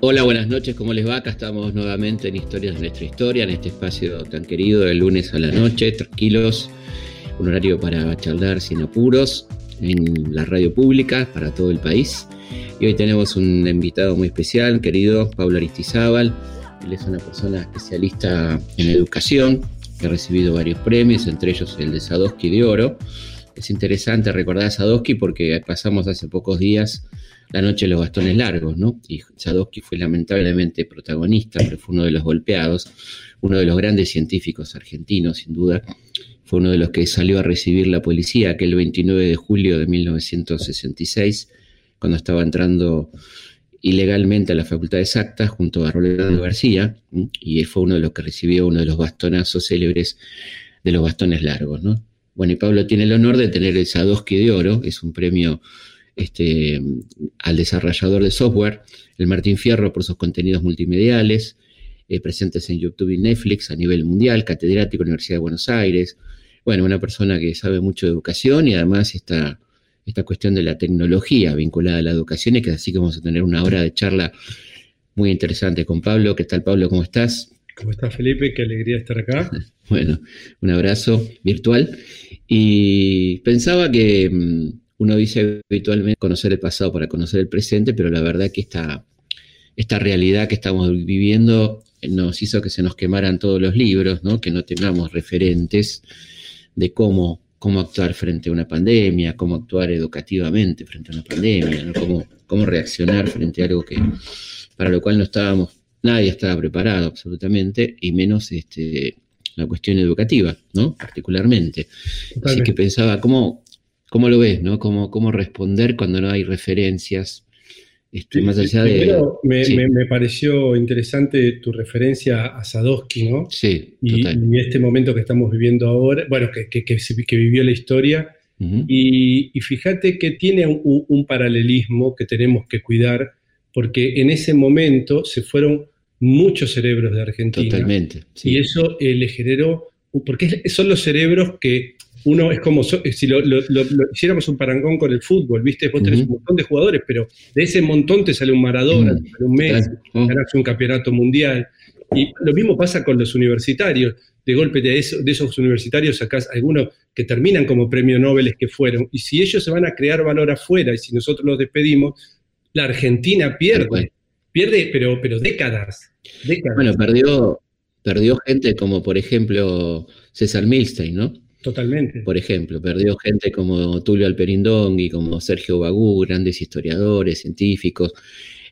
Hola, buenas noches, ¿cómo les va? Acá estamos nuevamente en Historias de nuestra historia, en este espacio tan querido de lunes a la noche, tranquilos, un horario para charlar sin apuros en la radio pública para todo el país. Y hoy tenemos un invitado muy especial, querido Pablo Aristizábal. Él es una persona especialista en educación, que ha recibido varios premios, entre ellos el de Sadowski de Oro. Es interesante recordar a Sadowski porque pasamos hace pocos días la noche de los bastones largos, ¿no? Y Sadowski fue lamentablemente protagonista, pero fue uno de los golpeados, uno de los grandes científicos argentinos, sin duda. Fue uno de los que salió a recibir la policía aquel 29 de julio de 1966, cuando estaba entrando ilegalmente a la Facultad de Exactas junto a Rolando García, y él fue uno de los que recibió uno de los bastonazos célebres de los bastones largos, ¿no? Bueno, y Pablo tiene el honor de tener el Sadowski de Oro, es un premio este, al desarrollador de software, el Martín Fierro por sus contenidos multimediales, eh, presentes en YouTube y Netflix a nivel mundial, catedrático Universidad de Buenos Aires. Bueno, una persona que sabe mucho de educación y además esta, esta cuestión de la tecnología vinculada a la educación y que así que vamos a tener una hora de charla muy interesante con Pablo. ¿Qué tal, Pablo? ¿Cómo estás? ¿Cómo estás, Felipe? Qué alegría estar acá. bueno, un abrazo virtual. Y pensaba que mm, uno dice habitualmente conocer el pasado para conocer el presente, pero la verdad que esta, esta realidad que estamos viviendo nos hizo que se nos quemaran todos los libros, ¿no? que no tengamos referentes de cómo, cómo actuar frente a una pandemia, cómo actuar educativamente frente a una pandemia, cómo, cómo reaccionar frente a algo que para lo cual no estábamos, nadie estaba preparado absolutamente, y menos este, la cuestión educativa, ¿no? Particularmente. Así que pensaba, ¿cómo, ¿Cómo lo ves, no? ¿Cómo, cómo responder cuando no hay referencias? Este, más allá de. Me, pareció interesante tu referencia a Sadowski, ¿no? Sí. Y, y, este momento que estamos viviendo ahora, bueno, que, que, que, vivió la historia. y, fíjate que tiene un, paralelismo que tenemos que cuidar, porque en ese momento se fueron muchos cerebros de Argentina. Totalmente. Y eso eh, le generó. Porque son los cerebros que uno es como si lo, hiciéramos un parangón con el fútbol, ¿viste? Vos tenés un montón de jugadores, pero de ese montón te sale un Maradona, te sale un Messi, un campeonato mundial. Y lo mismo pasa con los universitarios. De golpe de, de esos universitarios sacás algunos que terminan como premio Nobel que fueron. Y si ellos se van a crear valor afuera y si nosotros los despedimos, la Argentina pierde. Pierde, pero, pero décadas, décadas. Bueno, perdió, perdió gente como, por ejemplo, César Milstein, ¿no? Totalmente. Por ejemplo, perdió gente como Tulio y como Sergio Bagú, grandes historiadores, científicos,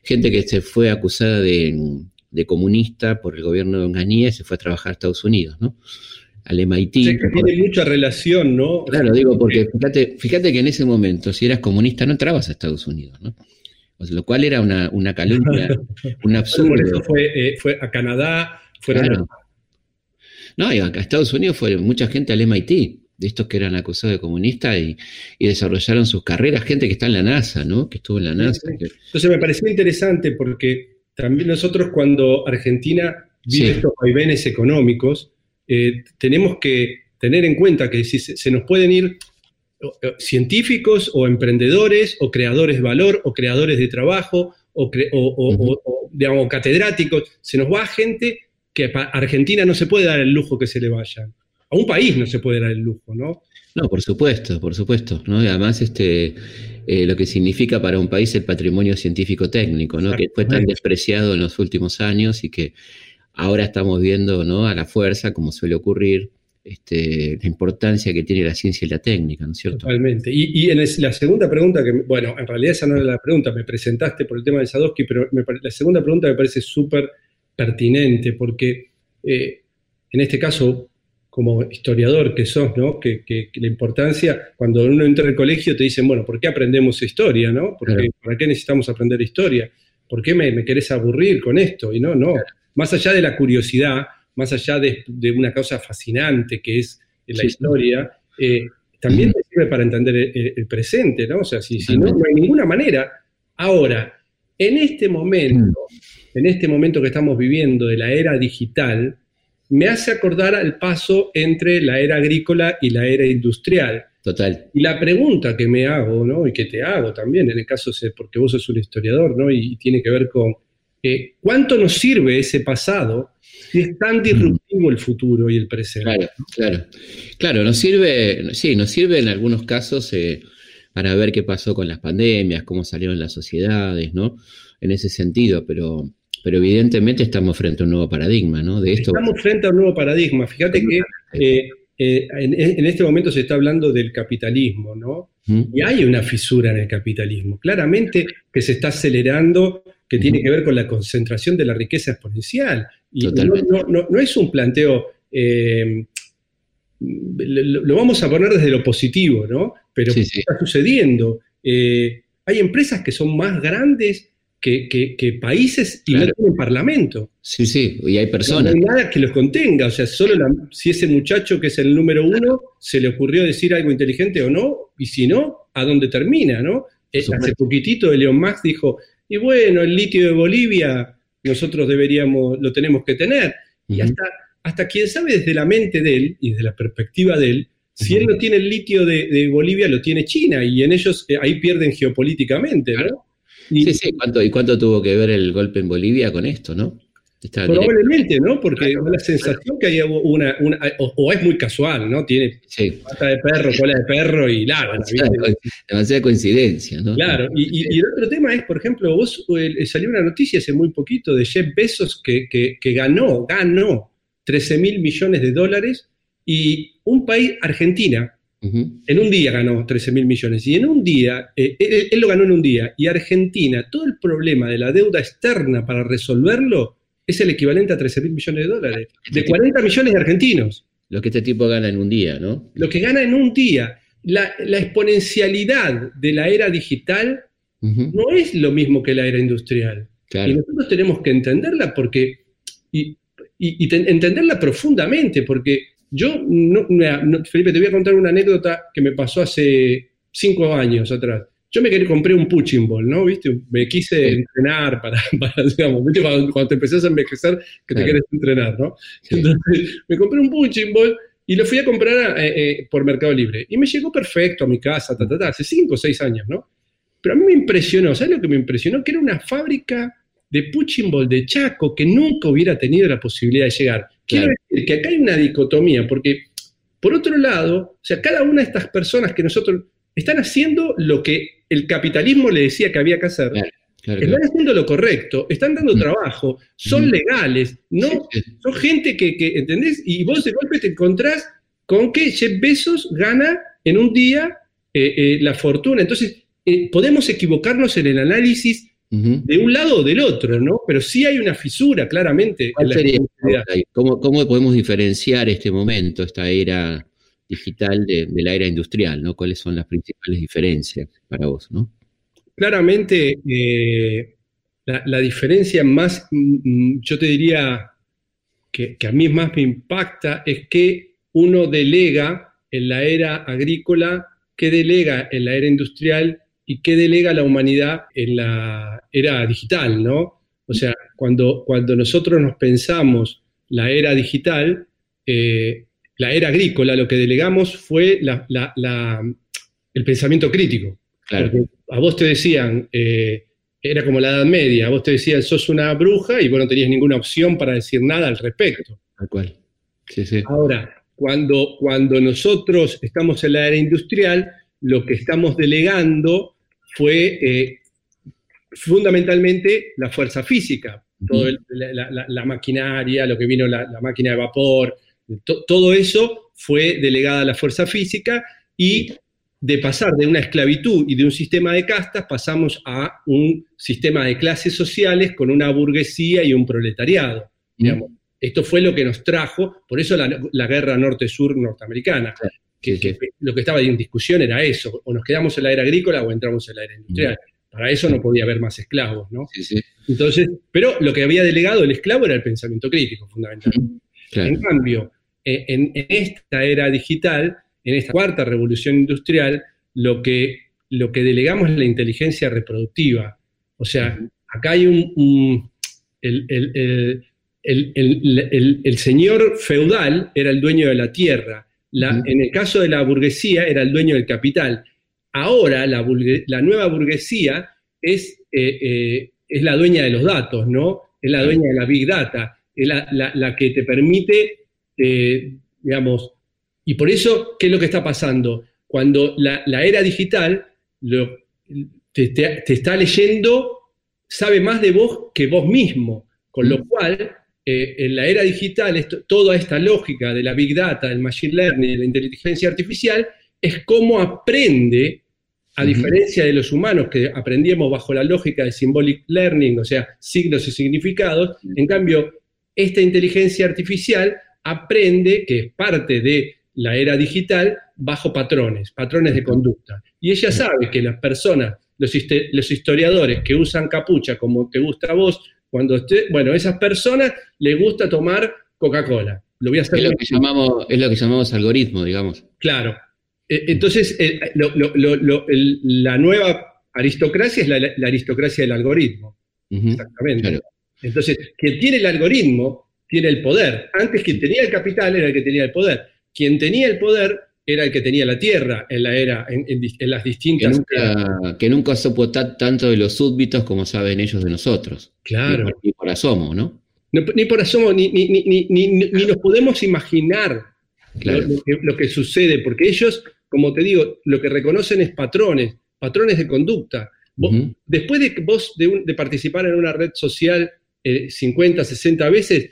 gente que se fue acusada de, comunista por el gobierno de Onganía y se fue a trabajar a Estados Unidos, ¿no? Al MIT. que tiene mucha relación, ¿no? Claro, digo, porque fíjate, fíjate que en ese momento, si eras comunista, no entrabas a Estados Unidos, ¿no? Lo cual era una, una calumnia, un absurdo. Por eso fue, eh, fue a Canadá, fueron no, y acá Estados Unidos fue mucha gente al MIT, de estos que eran acusados de comunistas y, desarrollaron sus carreras, gente que está en la NASA, ¿no? Que estuvo en la NASA. Entonces me pareció interesante porque también nosotros cuando Argentina vive estos vaivenes económicos, eh, tenemos que tener en cuenta que si se, nos pueden ir científicos o emprendedores o creadores de valor o creadores de trabajo o, o, digamos, catedráticos, se nos va gente que Argentina no se puede dar el lujo que se le vaya. A un país no se puede dar el lujo, ¿no? No, por supuesto, por supuesto. ¿no? Y además, este, eh, lo que significa para un país el patrimonio científico-técnico, ¿no? que fue tan despreciado en los últimos años y que ahora estamos viendo ¿no? a la fuerza, como suele ocurrir, este, la importancia que tiene la ciencia y la técnica, ¿no es cierto? Totalmente. Y, en la segunda pregunta, que, bueno, en realidad esa no era la pregunta, me presentaste por el tema de Sadowski, pero la segunda pregunta me parece súper pertinente, porque eh, en este caso, como historiador que sos, ¿no? Que, la importancia, cuando uno entra al colegio te dicen, bueno, ¿por qué aprendemos historia, no? Porque, ¿Para qué necesitamos aprender historia? ¿Por qué me, querés aburrir con esto? Y no, no. Más allá de la curiosidad, más allá de, una cosa fascinante que es la historia, eh, también te sirve para entender el, presente, ¿no? O sea, si, si no, no hay ninguna manera. Ahora, en este momento, en este momento que estamos viviendo de la era digital, me hace acordar al paso entre la era agrícola y la era industrial. Total. Y la pregunta que me hago, ¿no? Y que te hago también, en el caso, porque vos sos un historiador, ¿no? Y, tiene que ver con eh, cuánto nos sirve ese pasado si es tan mm. disruptivo el futuro y el presente. Claro, claro. Claro, nos sirve, sí, nos sirve en algunos casos eh, para ver qué pasó con las pandemias, cómo salieron las sociedades, ¿no? En ese sentido, pero, pero evidentemente estamos frente a un nuevo paradigma, ¿no? De esto, estamos frente a un nuevo paradigma. Fíjate que eh, eh, en, este momento se está hablando del capitalismo, ¿no? Y hay una fisura en el capitalismo, claramente que se está acelerando, que tiene que ver con la concentración de la riqueza exponencial. Y no, es un planteo, eh, lo, vamos a poner desde lo positivo, ¿no? Pero ¿qué está sucediendo? Eh, hay empresas que son más grandes que, países y no tienen parlamento. Sí, sí, y hay personas. No, hay nada que los contenga, o sea, solo si ese muchacho que es el número uno se le ocurrió decir algo inteligente o no, y si no, ¿a dónde termina, no? Eh, hace poquitito Elon Musk dijo, y bueno, el litio de Bolivia nosotros deberíamos, lo tenemos que tener. Y hasta, hasta quien sabe desde la mente de él y desde la perspectiva de él, si él no tiene el litio de, Bolivia, lo tiene China, y en ellos eh, ahí pierden geopolíticamente, ¿no? sí, sí, ¿Cuánto, ¿y cuánto tuvo que ver el golpe en Bolivia con esto, no? Probablemente, ¿no? Porque da la sensación que hay una, o, es muy casual, ¿no? Tiene pata de perro, cola de perro y larga. Demasiada, coincidencia, ¿no? Claro, y, el otro tema es, por ejemplo, vos eh, salió una noticia hace muy poquito de Jeff Bezos que, que, ganó, ganó 13 mil millones de dólares y un país, Argentina, en un día ganó 13 mil millones. Y en un día, eh, él, lo ganó en un día. Y Argentina, todo el problema de la deuda externa para resolverlo es el equivalente a 13 mil millones de dólares. De 40 millones de argentinos. Lo que este tipo gana en un día, ¿no? Lo que gana en un día. La, exponencialidad de la era digital no es lo mismo que la era industrial. Y nosotros tenemos que entenderla porque. y entenderla profundamente, porque yo, no, Felipe, te voy a contar una anécdota que me pasó hace cinco años atrás. Yo me compré un punching ball, ¿no? ¿Viste? Me quise entrenar para, digamos, ¿viste? Cuando, te empezás a envejecer, que te quieres entrenar, ¿no? Entonces, me compré un punching ball y lo fui a comprar eh, eh, por Mercado Libre. Y me llegó perfecto a mi casa, ta, ta, ta, hace cinco o seis años, ¿no? Pero a mí me impresionó, ¿sabes lo que me impresionó? Que era una fábrica de punching ball de Chaco que nunca hubiera tenido la posibilidad de llegar. Quiero decir que acá hay una dicotomía, porque por otro lado, o sea, cada una de estas personas que nosotros están haciendo lo que el capitalismo le decía que había que hacer. están haciendo lo correcto, están dando mm. trabajo, son mm. legales, no son gente que, ¿entendés? Y vos de golpe te encontrás con que Jeff Bezos gana en un día eh, eh, la fortuna. Entonces, eh, podemos equivocarnos en el análisis de un lado o del otro, ¿no? Pero sí hay una fisura, claramente. ¿Cómo, podemos diferenciar este momento, esta era digital de, la era industrial, ¿no? ¿Cuáles son las principales diferencias para vos, ¿no? Claramente, eh, la, diferencia más, mm, mm, yo te diría que, a mí más me impacta, es que uno delega en la era agrícola, que delega en la era industrial y qué delega la humanidad en la era digital, ¿no? O sea, cuando, cuando nosotros nos pensamos la era digital, eh, la era agrícola, lo que delegamos fue el pensamiento crítico. Claro. a vos te decían, eh, era como la Edad Media, a vos te decían, sos una bruja y vos no tenías ninguna opción para decir nada al respecto. Tal cual. Sí, sí. Ahora, cuando, cuando nosotros estamos en la era industrial, lo que estamos delegando fue eh, fundamentalmente la fuerza física, la, maquinaria, lo que vino la, máquina de vapor, todo eso fue delegada a la fuerza física y de pasar de una esclavitud y de un sistema de castas pasamos a un sistema de clases sociales con una burguesía y un proletariado. Esto fue lo que nos trajo, por eso la, guerra norte-sur norteamericana que, lo que estaba en discusión era eso, o nos quedamos en la era agrícola o entramos en la era industrial. Para eso no podía haber más esclavos, ¿no? Entonces, pero lo que había delegado el esclavo era el pensamiento crítico, fundamentalmente. En cambio, eh, en, esta era digital, en esta cuarta revolución industrial, lo que, lo que delegamos es la inteligencia reproductiva. O sea, acá hay un... el, el señor feudal era el dueño de la tierra, en el caso de la burguesía era el dueño del capital. Ahora la, nueva burguesía es, eh, eh, es, la dueña de los datos, ¿no? Es la dueña de la big data, es la, que te permite, eh, digamos, y por eso, ¿qué es lo que está pasando? Cuando la, era digital te, está leyendo, sabe más de vos que vos mismo, con lo mm. cual en la era digital, toda esta lógica de la big data, del machine learning, de la inteligencia artificial, es cómo aprende, a diferencia de los humanos que aprendíamos bajo la lógica de symbolic learning, o sea, signos y significados, en cambio, esta inteligencia artificial aprende, que es parte de la era digital, bajo patrones, patrones de conducta. Y ella sabe que las personas, los, los historiadores que usan capucha como te gusta a vos, cuando esté, bueno, a esas personas les gusta tomar Coca-Cola. Lo voy a hacer. Es lo, que llamamos, es lo que llamamos algoritmo, digamos. Claro. E, entonces, la nueva aristocracia es la, aristocracia del algoritmo. Exactamente. Entonces, quien tiene el algoritmo tiene el poder. Antes quien tenía el capital era el que tenía el poder. Quien tenía el poder era el que tenía la tierra en la era, en, las distintas. Que nunca, supo tanto de los súbditos como saben ellos de nosotros. Claro. Ni por, asomo, ¿no? ni por asomo, ni, ni, nos podemos imaginar lo, que, sucede, porque ellos, como te digo, lo que reconocen es patrones, patrones de conducta. Después de vos de, participar en una red social 50, eh, 60 veces,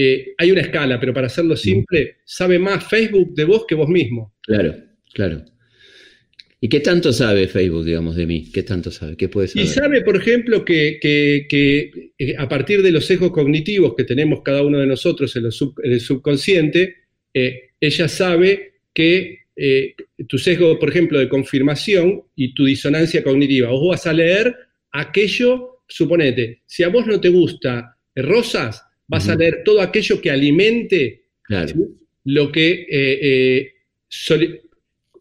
eh, hay una escala, pero para hacerlo simple, sabe más Facebook de vos que vos mismo. Claro, claro. ¿Y qué tanto sabe Facebook, digamos, de mí? ¿Qué tanto sabe? ¿Qué puede saber? Y sabe, por ejemplo, que, eh, a partir de los sesgos cognitivos que tenemos cada uno de nosotros en, el subconsciente, eh, ella sabe que tu sesgo, por ejemplo, de confirmación y tu disonancia cognitiva, vos vas a leer aquello, suponete, si a vos no te gusta rosas, vas a leer todo aquello que alimente lo que eh, eh,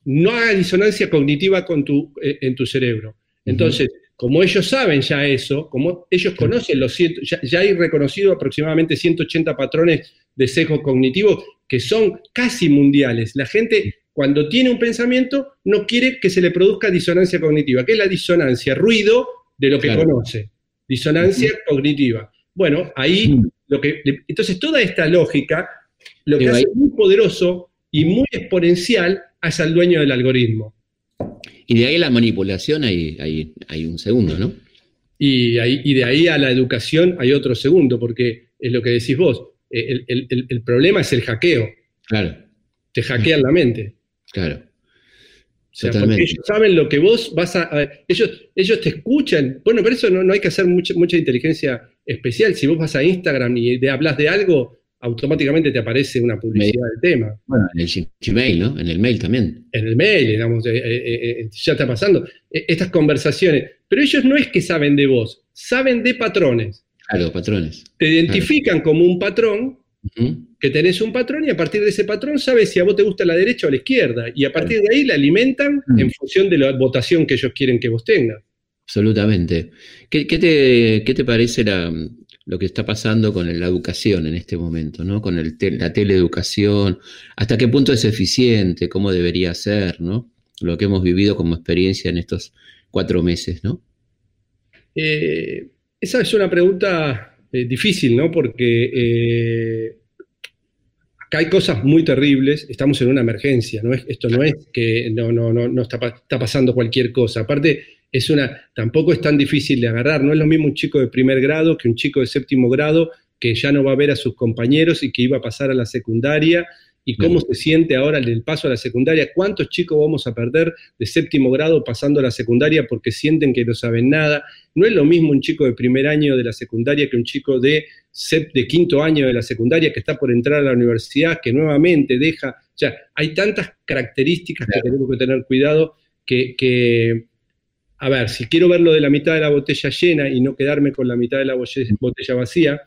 no haga disonancia cognitiva con tu, eh, en tu cerebro. Entonces, como ellos saben ya eso, como ellos conocen los ya, ya, hay reconocido aproximadamente 180 patrones de sesgo cognitivo que son casi mundiales. La gente cuando tiene un pensamiento no quiere que se le produzca disonancia cognitiva, que es la disonancia, ruido de lo que conoce, disonancia cognitiva. Bueno, ahí mm que, entonces, toda esta lógica lo que hace muy poderoso y muy exponencial es al dueño del algoritmo. Y de ahí la manipulación hay, hay, un segundo, ¿no? Y, y, de ahí a la educación hay otro segundo, porque es lo que decís vos. El, el problema es el hackeo. Claro. Te hackean la mente. Claro ellos saben lo que vos vas a, ellos, ellos te escuchan. Bueno, pero eso no, hay que hacer mucha, mucha inteligencia especial. Si vos vas a Instagram y te hablas de algo, automáticamente te aparece una publicidad del tema. Bueno, en el Gmail, ¿no? En el mail también. En el mail, digamos, eh, eh, eh, ya está pasando. Estas conversaciones. Pero ellos no es que saben de vos, saben de patrones. Claro, patrones. Te identifican como un patrón que tenés un patrón y a partir de ese patrón sabes si a vos te gusta la derecha o la izquierda. Y a partir de ahí la alimentan mm. en función de la votación que ellos quieren que vos tengas. Absolutamente. ¿Qué, te, parece lo que está pasando con la educación en este momento, ¿no? con el la teleeducación? ¿Hasta qué punto es eficiente? ¿Cómo debería ser? ¿no? Lo que hemos vivido como experiencia en estos cuatro meses. ¿no? Eh, esa es una pregunta eh, difícil, ¿no? Porque eh, acá hay cosas muy terribles, estamos en una emergencia, ¿no? Esto no es que no, no, no, no está, está, pasando cualquier cosa. Aparte, es una, tampoco es tan difícil de agarrar, no es lo mismo un chico de primer grado que un chico de séptimo grado que ya no va a ver a sus compañeros y que iba a pasar a la secundaria. Y cómo se siente ahora el paso a la secundaria, cuántos chicos vamos a perder de séptimo grado pasando a la secundaria porque sienten que no saben nada. No es lo mismo un chico de primer año de la secundaria que un chico de, de quinto año de la secundaria que está por entrar a la universidad, que nuevamente deja, o sea, hay tantas características que tenemos que tener cuidado que, a ver, si quiero verlo de la mitad de la botella llena y no quedarme con la mitad de la botella vacía,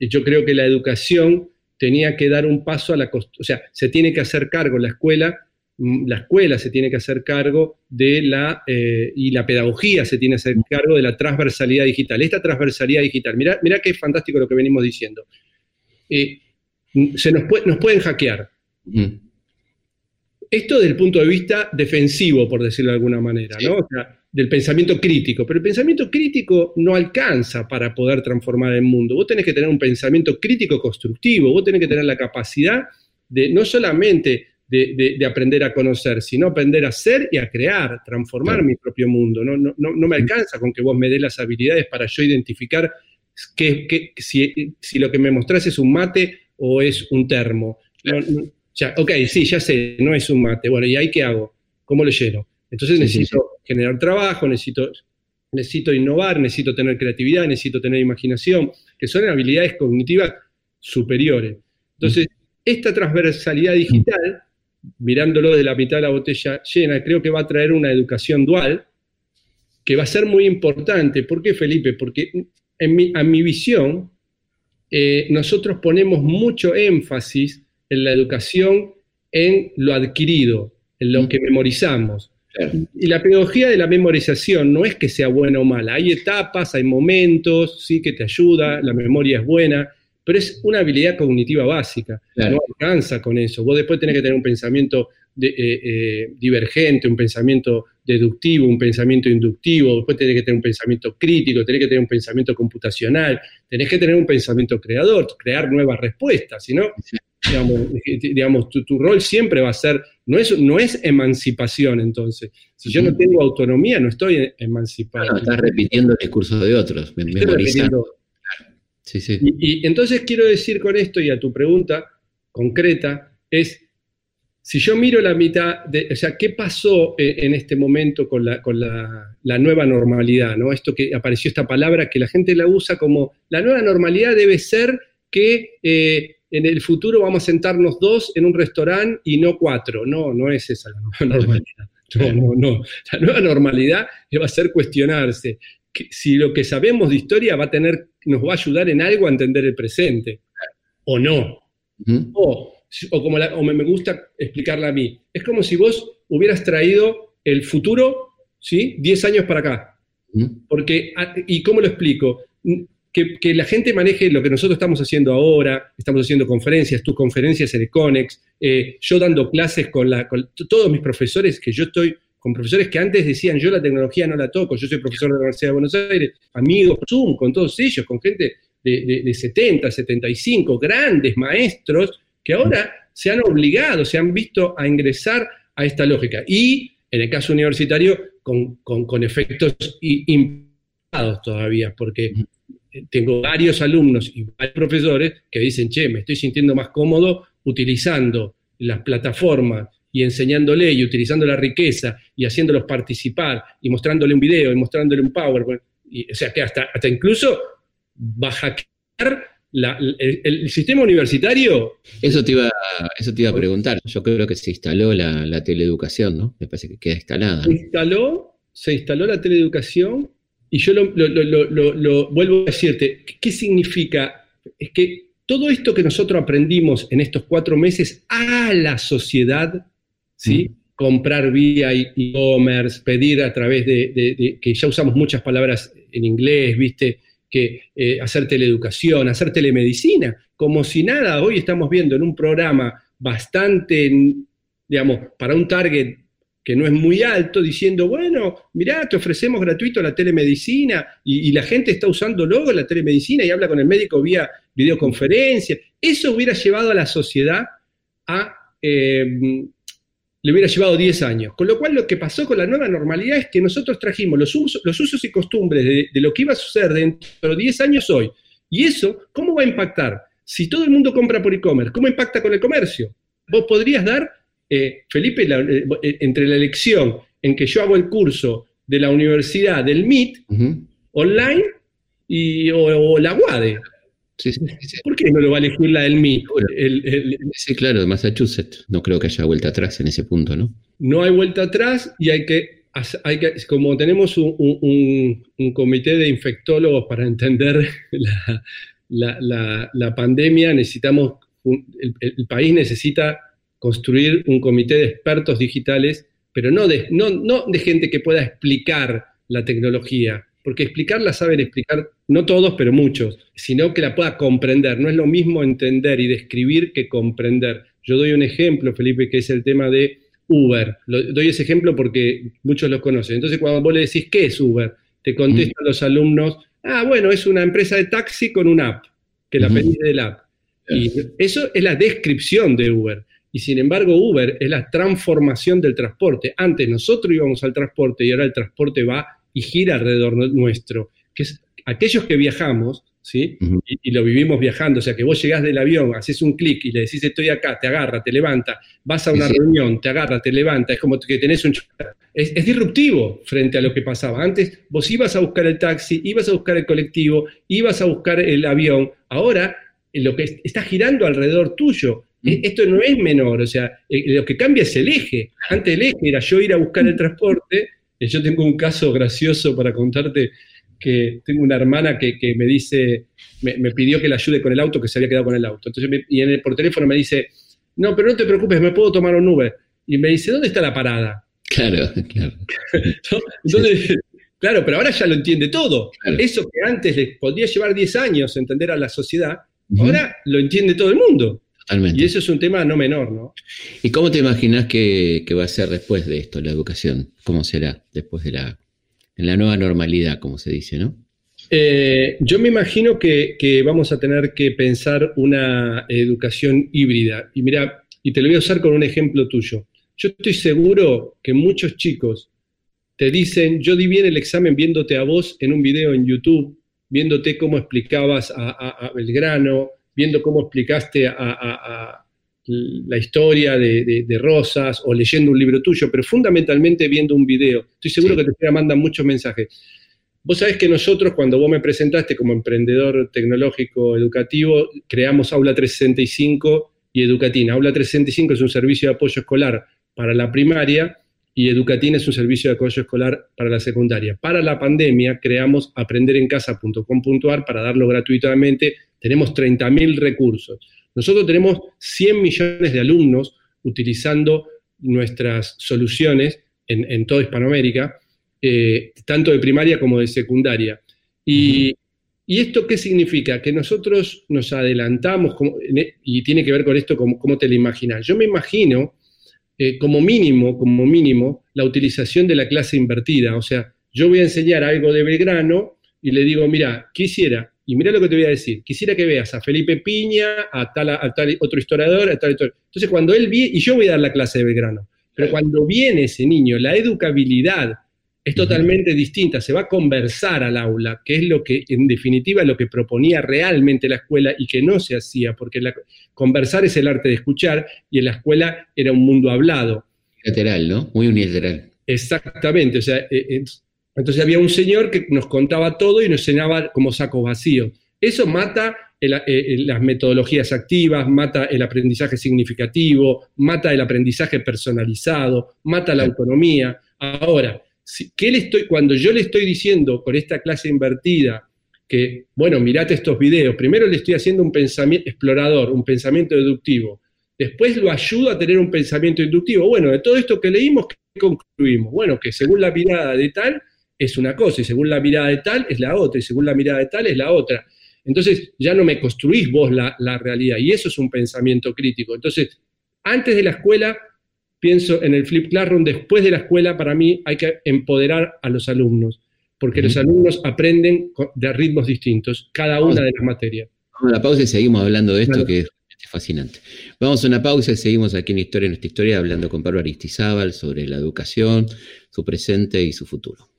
yo creo que la educación tenía que dar un paso a la... O sea, se tiene que hacer cargo la escuela, mm, la escuela se tiene que hacer cargo de la... Eh, y la pedagogía se tiene que hacer cargo de la transversalidad digital. Esta transversalidad digital, mira, mira qué fantástico lo que venimos diciendo. Eh, se nos, nos pueden hackear. esto desde el punto de vista defensivo, por decirlo de alguna manera, ¿no? O sea, del pensamiento crítico. Pero el pensamiento crítico no alcanza para poder transformar el mundo. Vos tenés que tener un pensamiento crítico constructivo, vos tenés que tener la capacidad de no solamente de, aprender a conocer, sino aprender a ser y a crear, transformar mi propio mundo. No, no, no, me alcanza con que vos me des las habilidades para yo identificar que, si, si, lo que me mostrás es un mate o es un termo. Ya, ok, sí, ya sé, no es un mate. Bueno, ¿y ahí qué hago? ¿Cómo lo lleno? Entonces necesito generar trabajo, necesito, necesito innovar, necesito tener creatividad, necesito tener imaginación, que son habilidades cognitivas superiores. Entonces, esta transversalidad digital, mirándolo de la mitad de la botella llena, creo que va a traer una educación dual que va a ser muy importante. ¿Por qué, Felipe? Porque en mi, a mi visión, eh, nosotros ponemos mucho énfasis en la educación en lo adquirido, en lo que memorizamos. Y la pedagogía de la memorización no es que sea buena o mala, hay etapas, hay momentos, sí que te ayuda, la memoria es buena, pero es una habilidad cognitiva básica, no alcanza con eso. Vos después tenés que tener un pensamiento eh, eh, divergente, un pensamiento deductivo, un pensamiento inductivo, después tenés que tener un pensamiento crítico, tenés que tener un pensamiento computacional, tenés que tener un pensamiento creador, crear nuevas respuestas, si no, digamos, tu, rol siempre va a ser, no es, no es emancipación entonces. Si yo no tengo autonomía, no estoy emancipado. No, estás repitiendo el discurso de otros, memorizando. Sí, sí. Y, entonces quiero decir con esto y a tu pregunta concreta es, si yo miro la mitad, de, o sea, ¿qué pasó en, este momento con, la, con la, nueva normalidad? ¿no? Esto que apareció esta palabra que la gente la usa como, la nueva normalidad debe ser que eh, en el futuro vamos a sentarnos dos en un restaurante y no cuatro. No, no es esa la nueva normalidad. No, no, no. La nueva normalidad va a ser cuestionarse si lo que sabemos de historia va a tener, nos va a ayudar en algo a entender el presente, o no. O, como o me gusta explicarla a mí, es como si vos hubieras traído el futuro, ¿sí? 10 años para acá. Porque, ah, ¿y cómo lo explico? Que, la gente maneje lo que nosotros estamos haciendo ahora, estamos haciendo conferencias, tus conferencias en Econex, eh, yo dando clases con, la, todos mis profesores, que yo estoy con profesores que antes decían, yo la tecnología no la toco, yo soy profesor de la Universidad de Buenos Aires, amigos, Zoom, con todos ellos, con gente de, de 70, 75, grandes maestros, que ahora se han obligado, se han visto a ingresar a esta lógica. Y en el caso universitario, con, con, efectos implicados todavía, porque tengo varios alumnos y varios profesores que dicen, che, me estoy sintiendo más cómodo utilizando las plataformas y enseñándole y utilizando la riqueza y haciéndolos participar y mostrándole un video y mostrándole un PowerPoint. Y, o sea que hasta, hasta incluso va a hackear el, sistema universitario. Eso te, iba, eso te iba a preguntar. Yo creo que se instaló la, teleeducación, ¿no? Me parece que queda instalada. Se instaló, se instaló la teleeducación y yo lo, vuelvo a decirte, ¿qué significa? Es que todo esto que nosotros aprendimos en estos cuatro meses a la sociedad, ¿sí? Mm. Comprar vía e-commerce, pedir a través de, que ya usamos muchas palabras en inglés, ¿viste? Que eh, hacer teleeducación, hacer telemedicina, como si nada, hoy estamos viendo en un programa bastante, digamos, para un target que no es muy alto, diciendo, bueno, mirá, te ofrecemos gratuito la telemedicina y, la gente está usando luego la telemedicina y habla con el médico vía videoconferencia. Eso hubiera llevado a la sociedad a... Eh, le hubiera llevado 10 años. Con lo cual lo que pasó con la nueva normalidad es que nosotros trajimos los, usos, los usos y costumbres de, de, lo que iba a suceder dentro de 10 años hoy. Y eso, ¿cómo va a impactar? Si todo el mundo compra por e-commerce, ¿cómo impacta con el comercio? Vos podrías dar eh, Felipe, eh, eh, entre la elección en que yo hago el curso de la universidad del MIT online y, o, la UADE. ¿Por qué no lo va a elegir la del MIT? sí, claro, de Massachusetts. No creo que haya vuelta atrás en ese punto, ¿no? No hay vuelta atrás y hay que, hay que como tenemos un, comité de infectólogos para entender la, pandemia, necesitamos, el país necesita construir un comité de expertos digitales, pero no de, no, no de gente que pueda explicar la tecnología, porque explicarla saben explicar, no todos, pero muchos, sino que la pueda comprender. No es lo mismo entender y describir que comprender. Yo doy un ejemplo, Felipe, que es el tema de Uber. doy ese ejemplo porque muchos lo conocen. Entonces, cuando vos le decís, ¿qué es Uber? Te contestan los alumnos, ah, bueno, es una empresa de taxi con una app, que la pedís del app. Y eso es la descripción de Uber. Y sin embargo, Uber es la transformación del transporte. Antes nosotros íbamos al transporte y ahora el transporte va y gira alrededor nuestro. Que es aquellos que viajamos, ¿sí? y, lo vivimos viajando, o sea, que vos llegás del avión, haces un clic y le decís estoy acá, te agarra, te levanta, vas a una reunión, te agarra, te levanta, es como que tenés un... Es, es, disruptivo frente a lo que pasaba. Antes vos ibas a buscar el taxi, ibas a buscar el colectivo, ibas a buscar el avión, ahora lo que está girando alrededor tuyo. E, esto no es menor, o sea, eh, lo que cambia es el eje. Antes el eje era yo ir a buscar el transporte. Eh, yo tengo un caso gracioso para contarte que tengo una hermana que, me dice, me, pidió que la ayude con el auto, que se había quedado con el auto. Entonces, y en el, por teléfono me dice, no, pero no te preocupes, me puedo tomar un Uber. Y me dice, ¿dónde está la parada? Claro, claro. Entonces, claro, pero ahora ya lo entiende todo. Eso que antes les podía llevar 10 años entender a la sociedad, ahora lo entiende todo el mundo. Totalmente. Y eso es un tema no menor, ¿no? ¿Y cómo te imaginas que, que va a ser después de esto la educación? ¿Cómo será después de la en la nueva normalidad, como se dice, ¿no? Eh, yo me imagino que, vamos a tener que pensar una educación híbrida. Y mira, y te lo voy a usar con un ejemplo tuyo. Yo estoy seguro que muchos chicos te dicen, yo di bien el examen viéndote a vos en un video en YouTube, viéndote cómo explicabas a, Belgrano, viendo cómo explicaste a, la historia de, Rosas o leyendo un libro tuyo, pero fundamentalmente viendo un video. Estoy seguro que te mandan muchos mensajes. Vos sabés que nosotros, cuando vos me presentaste como emprendedor tecnológico educativo, creamos Aula 365 y Educatina. Aula 365 es un servicio de apoyo escolar para la primaria y Educatina es un servicio de apoyo escolar para la secundaria. Para la pandemia creamos aprenderencasa.com.ar para darlo gratuitamente. Tenemos 30.000 recursos. Nosotros tenemos 100 millones de alumnos utilizando nuestras soluciones en, toda Hispanoamérica, eh, tanto de primaria como de secundaria. Y, esto qué significa? Que nosotros nos adelantamos, e, y tiene que ver con esto, cómo te lo imaginas. Yo me imagino, eh, como mínimo, como mínimo, la utilización de la clase invertida. O sea, yo voy a enseñar algo de Belgrano y le digo, mira, quisiera y mira lo que te voy a decir. Quisiera que veas a Felipe Piña, a tal, otro historiador, a tal, Entonces, cuando él viene, y yo voy a dar la clase de Belgrano, pero cuando viene ese niño, la educabilidad es totalmente distinta, se va a conversar al aula, que es lo que, en definitiva, lo que proponía realmente la escuela y que no se hacía, porque la, conversar es el arte de escuchar y en la escuela era un mundo hablado. Unilateral, ¿no? Muy unilateral. Exactamente, o sea, eh, entonces había un señor que nos contaba todo y nos enseñaba como saco vacío. Eso mata eh, las metodologías activas, mata el aprendizaje significativo, mata el aprendizaje personalizado, mata la autonomía. Ahora, ¿qué le estoy, cuando yo le estoy diciendo con esta clase invertida que, bueno, mirate estos videos, primero le estoy haciendo un pensamiento explorador, un pensamiento deductivo, después lo ayudo a tener un pensamiento inductivo. Bueno, de todo esto que leímos, ¿qué concluimos? Bueno, que según la mirada de tal, es una cosa, y según la mirada de tal es la otra, y según la mirada de tal es la otra. Entonces ya no me construís vos la, realidad, y eso es un pensamiento crítico. Entonces, antes de la escuela, pienso en el flip classroom, después de la escuela, para mí hay que empoderar a los alumnos, porque los alumnos aprenden de ritmos distintos, cada una de las materias. Vamos a la pausa y seguimos hablando de esto que es fascinante. Vamos a una pausa y seguimos aquí en Historia, en nuestra historia, hablando con Pablo Aristizábal sobre la educación, su presente y su futuro.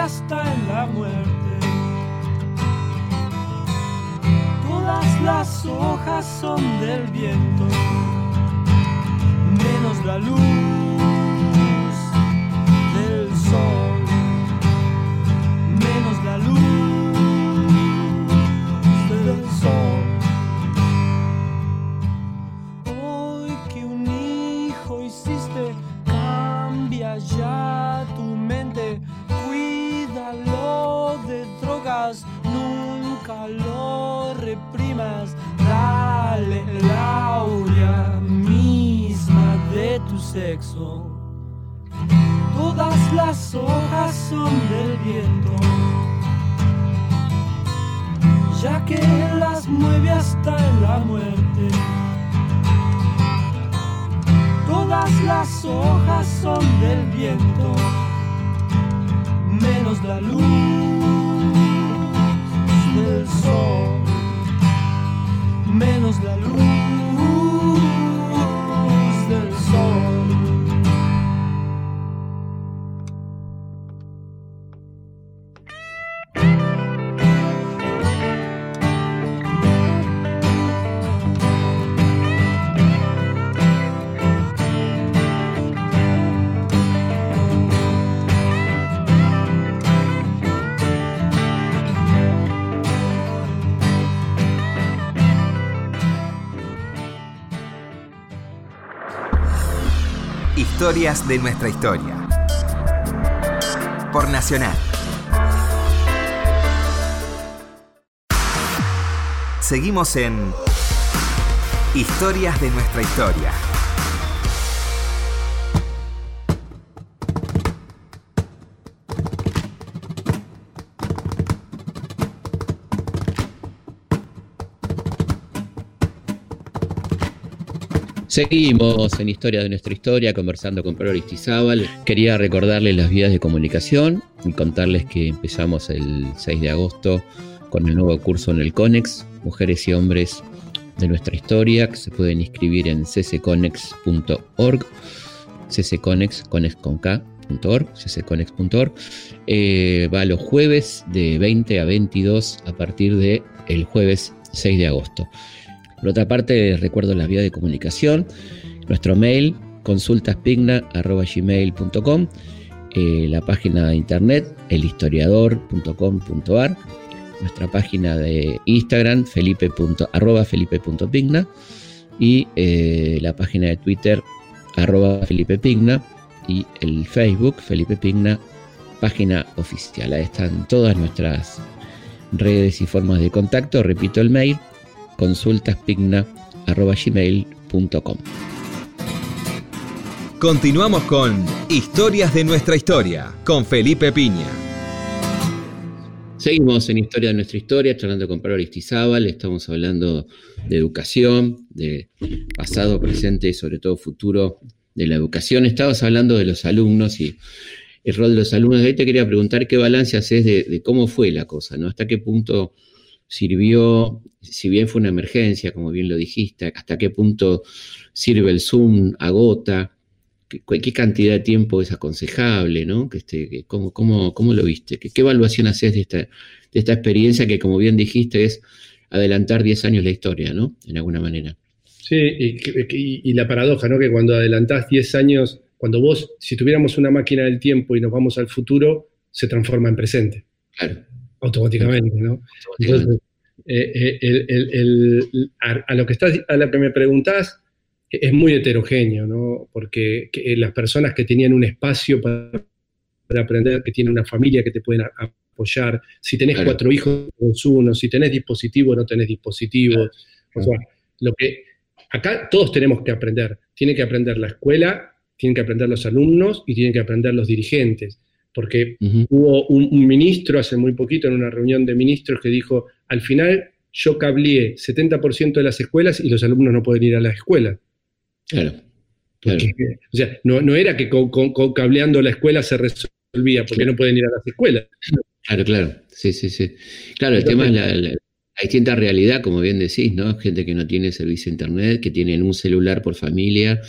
Hasta en la muerte. Todas las hojas son del viento, menos la luz nunca reprimas. Dale la aurea misma de tu sexo. Todas las hojas son del viento, ya que las mueve hasta la muerte. Todas las hojas son del viento, menos la luz del sol, menos la luz Historias de nuestra historia. Por Nacional. Seguimos en Historias de nuestra historia. Seguimos en Historia de nuestra historia conversando con Pedro. Quería recordarles las vías de comunicación y contarles que empezamos el 6 de agosto con el nuevo curso en el CONEX, Mujeres y Hombres de nuestra historia, que se pueden inscribir en ccconex.org, ccconex, conex con K, ccconex.org. Eh, va los jueves de 20 a 22 a partir del el jueves 6 de agosto. Por otra parte, recuerdo las vías de comunicación, nuestro mail consultaspigna.gmail.com, eh, la página de internet elhistoriador.com.ar, nuestra página de Instagram felipe. y eh, la página de Twitter arroba y el Facebook Felipe Pigna, página oficial. Ahí están todas nuestras redes y formas de contacto. Repito el mail consultaspigna.gmail.com Continuamos con Historias de nuestra historia con Felipe Piña. Seguimos en Historia de nuestra historia, charlando con Pablo Aristizábal, estamos hablando de educación, de pasado, presente y sobre todo futuro de la educación. Estabas hablando de los alumnos y el rol de los alumnos. Ahí te quería preguntar qué balance haces de, de cómo fue la cosa, ¿no? ¿Hasta qué punto sirvió, si bien fue una emergencia, como bien lo dijiste, hasta qué punto sirve el Zoom, agota, qué, qué cantidad de tiempo es aconsejable, ¿no? Que este, ¿cómo, cómo, cómo, lo viste? ¿Qué, ¿Qué, evaluación haces de esta, de esta experiencia que, como bien dijiste, es adelantar 10 años la historia, ¿no? En alguna manera. Sí, y, y, y la paradoja, ¿no? Que cuando adelantás 10 años, cuando vos, si tuviéramos una máquina del tiempo y nos vamos al futuro, se transforma en presente. Claro automáticamente, ¿no? Entonces, eh, eh, el, el, el, a, a, lo que estás, a lo que me preguntás, es muy heterogéneo, ¿no? Porque que, las personas que tenían un espacio para, para, aprender, que tienen una familia que te pueden apoyar, si tenés claro. cuatro hijos, tenés uno, si tenés dispositivo, no tenés dispositivo. Claro. O sea, lo que acá todos tenemos que aprender. Tiene que aprender la escuela, tienen que aprender los alumnos y tienen que aprender los dirigentes porque uh -huh. hubo un, un, ministro hace muy poquito en una reunión de ministros que dijo, al final yo cableé 70% de las escuelas y los alumnos no pueden ir a la escuela. Claro. claro. O sea, no, no era que con, con, con, cableando la escuela se resolvía, porque claro. no pueden ir a las escuelas. Claro, claro. Sí, sí, sí. Claro, el Entonces, tema es la, la, la, distinta realidad, como bien decís, ¿no? Gente que no tiene servicio de internet, que tienen un celular por familia,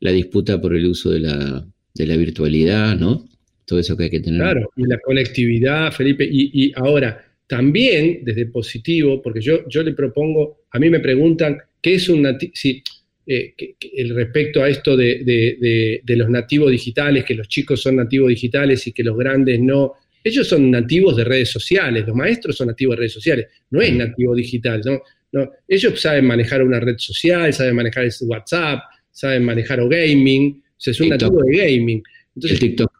la disputa por el uso de la, de la virtualidad, ¿no? Todo eso que hay que tener. Claro, y la conectividad, Felipe, y, y ahora también desde positivo, porque yo, yo le propongo, a mí me preguntan, ¿qué es un nativo? Si, eh, que, que el respecto a esto de, de, de, de, los nativos digitales, que los chicos son nativos digitales y que los grandes no. Ellos son nativos de redes sociales, los maestros son nativos de redes sociales, no es nativo digital, ¿no? no ellos saben manejar una red social, saben manejar WhatsApp, saben manejar o gaming, o sea, es un TikTok. nativo de gaming. Entonces, el TikTok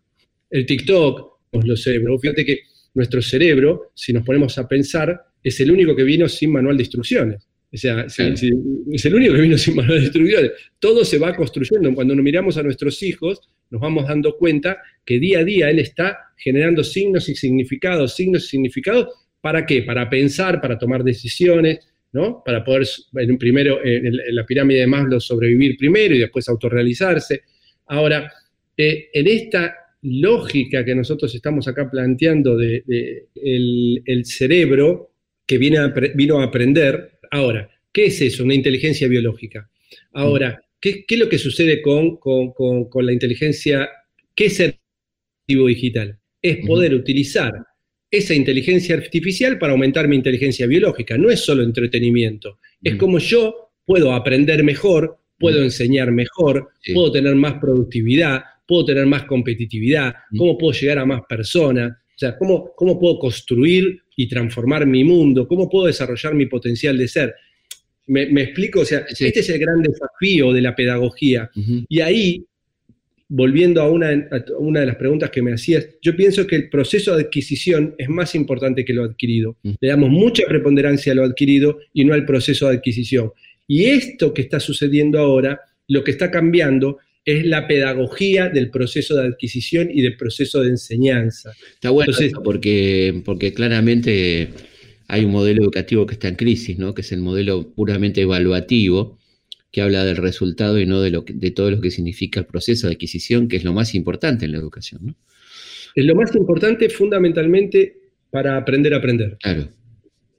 el TikTok, los cerebros. Fíjate que nuestro cerebro, si nos ponemos a pensar, es el único que vino sin manual de instrucciones. O sea, si- es el único que vino sin manual de instrucciones. Todo se va construyendo. Cuando nos miramos a nuestros hijos, nos vamos dando cuenta que día a día él está generando signos y significados, signos y significados, ¿para qué? Para pensar, para tomar decisiones, ¿no? Para poder, en primero, en la pirámide de Maslow, sobrevivir primero y después autorrealizarse. Ahora, eh, en esta lógica que nosotros estamos acá planteando de, de el, el cerebro que viene a vino a aprender, ahora, ¿qué es eso? Una inteligencia biológica. Ahora, ¿qué, qué es lo que sucede con, con- con- con la inteligencia? ¿Qué es el activo digital? Es poder utilizar esa inteligencia artificial para aumentar mi inteligencia biológica. No es solo entretenimiento. Es como yo puedo aprender mejor, puedo enseñar mejor, Sí. puedo tener más productividad, puedo tener más competitividad, cómo puedo llegar a más personas, o sea, cómo, cómo puedo construir y transformar mi mundo, cómo puedo desarrollar mi potencial de ser. ¿Me, me explico? O sea, Sí. este es el gran desafío de la pedagogía. Ujú. Y ahí, volviendo a una, a una de las preguntas que me hacías, yo pienso que el proceso de adquisición es más importante que lo adquirido. Le damos mucha preponderancia a lo adquirido y no al proceso de adquisición. Y esto que está sucediendo ahora, lo que está cambiando es la pedagogía del proceso de adquisición y del proceso de enseñanza. Está bueno Entonces- porque, porque claramente hay un modelo educativo que está en crisis, ¿no? que es el modelo puramente evaluativo, que habla del resultado y no de, lo que- de todo lo que significa el proceso de adquisición, que es lo más importante en la educación. ¿no? Es lo más importante fundamentalmente para aprender a aprender. Claro,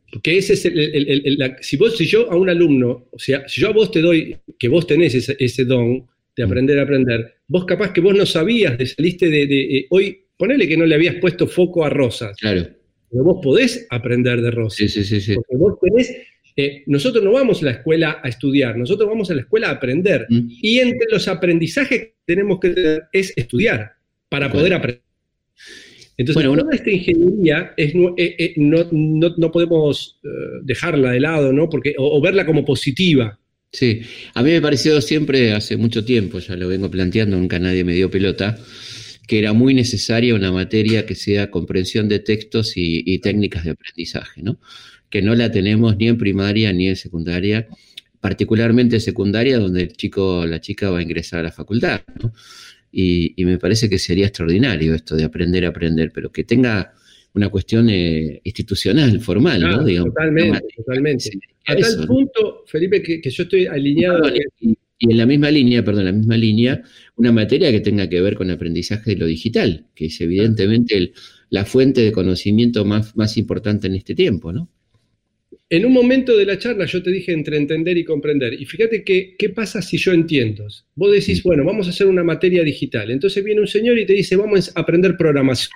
Porque ese es el, el- el- el- la- si vos, si yo a un alumno, o sea, si yo a vos te doy que vos tenés ese, ese don de Mm. aprender a aprender, vos capaz que vos no sabías, de, saliste de, de- eh, hoy, ponele que no le habías puesto foco a rosas, claro. pero vos podés aprender de rosas. Sí, sí, sí, sí. Porque vos tenés, eh, nosotros no vamos a la escuela a estudiar, nosotros vamos a la escuela a aprender. Mm. Y entre los aprendizajes que tenemos que tener es estudiar para Claro. poder aprender. Entonces, Bueno, toda esta ingeniería es, eh, no, no- no podemos dejarla de lado, ¿no? Porque, o, o verla como positiva. Sí, a mí me pareció siempre, hace mucho tiempo, ya lo vengo planteando, nunca nadie me dio pelota, que era muy necesaria una materia que sea comprensión de textos y, y técnicas de aprendizaje, ¿no? Que no la tenemos ni en primaria ni en secundaria, particularmente en secundaria, donde el chico la chica va a ingresar a la facultad, ¿no? Y, y me parece que sería extraordinario esto de aprender a aprender, pero que tenga una cuestión eh, institucional, formal, Ah, ¿no? Digamos, totalmente, totalmente. A eso, tal ¿no? punto, Felipe, que, que yo estoy alineado. Y, y en la misma línea, perdón, en la misma línea, una materia que tenga que ver con aprendizaje de lo digital, que es evidentemente el- la fuente de conocimiento más, más importante en este tiempo, ¿no? En un momento de la charla yo te dije entre entender y comprender. Y fíjate que, qué pasa si yo entiendo. Vos decís, bueno, vamos a hacer una materia digital. Entonces viene un señor y te dice, vamos a aprender programación.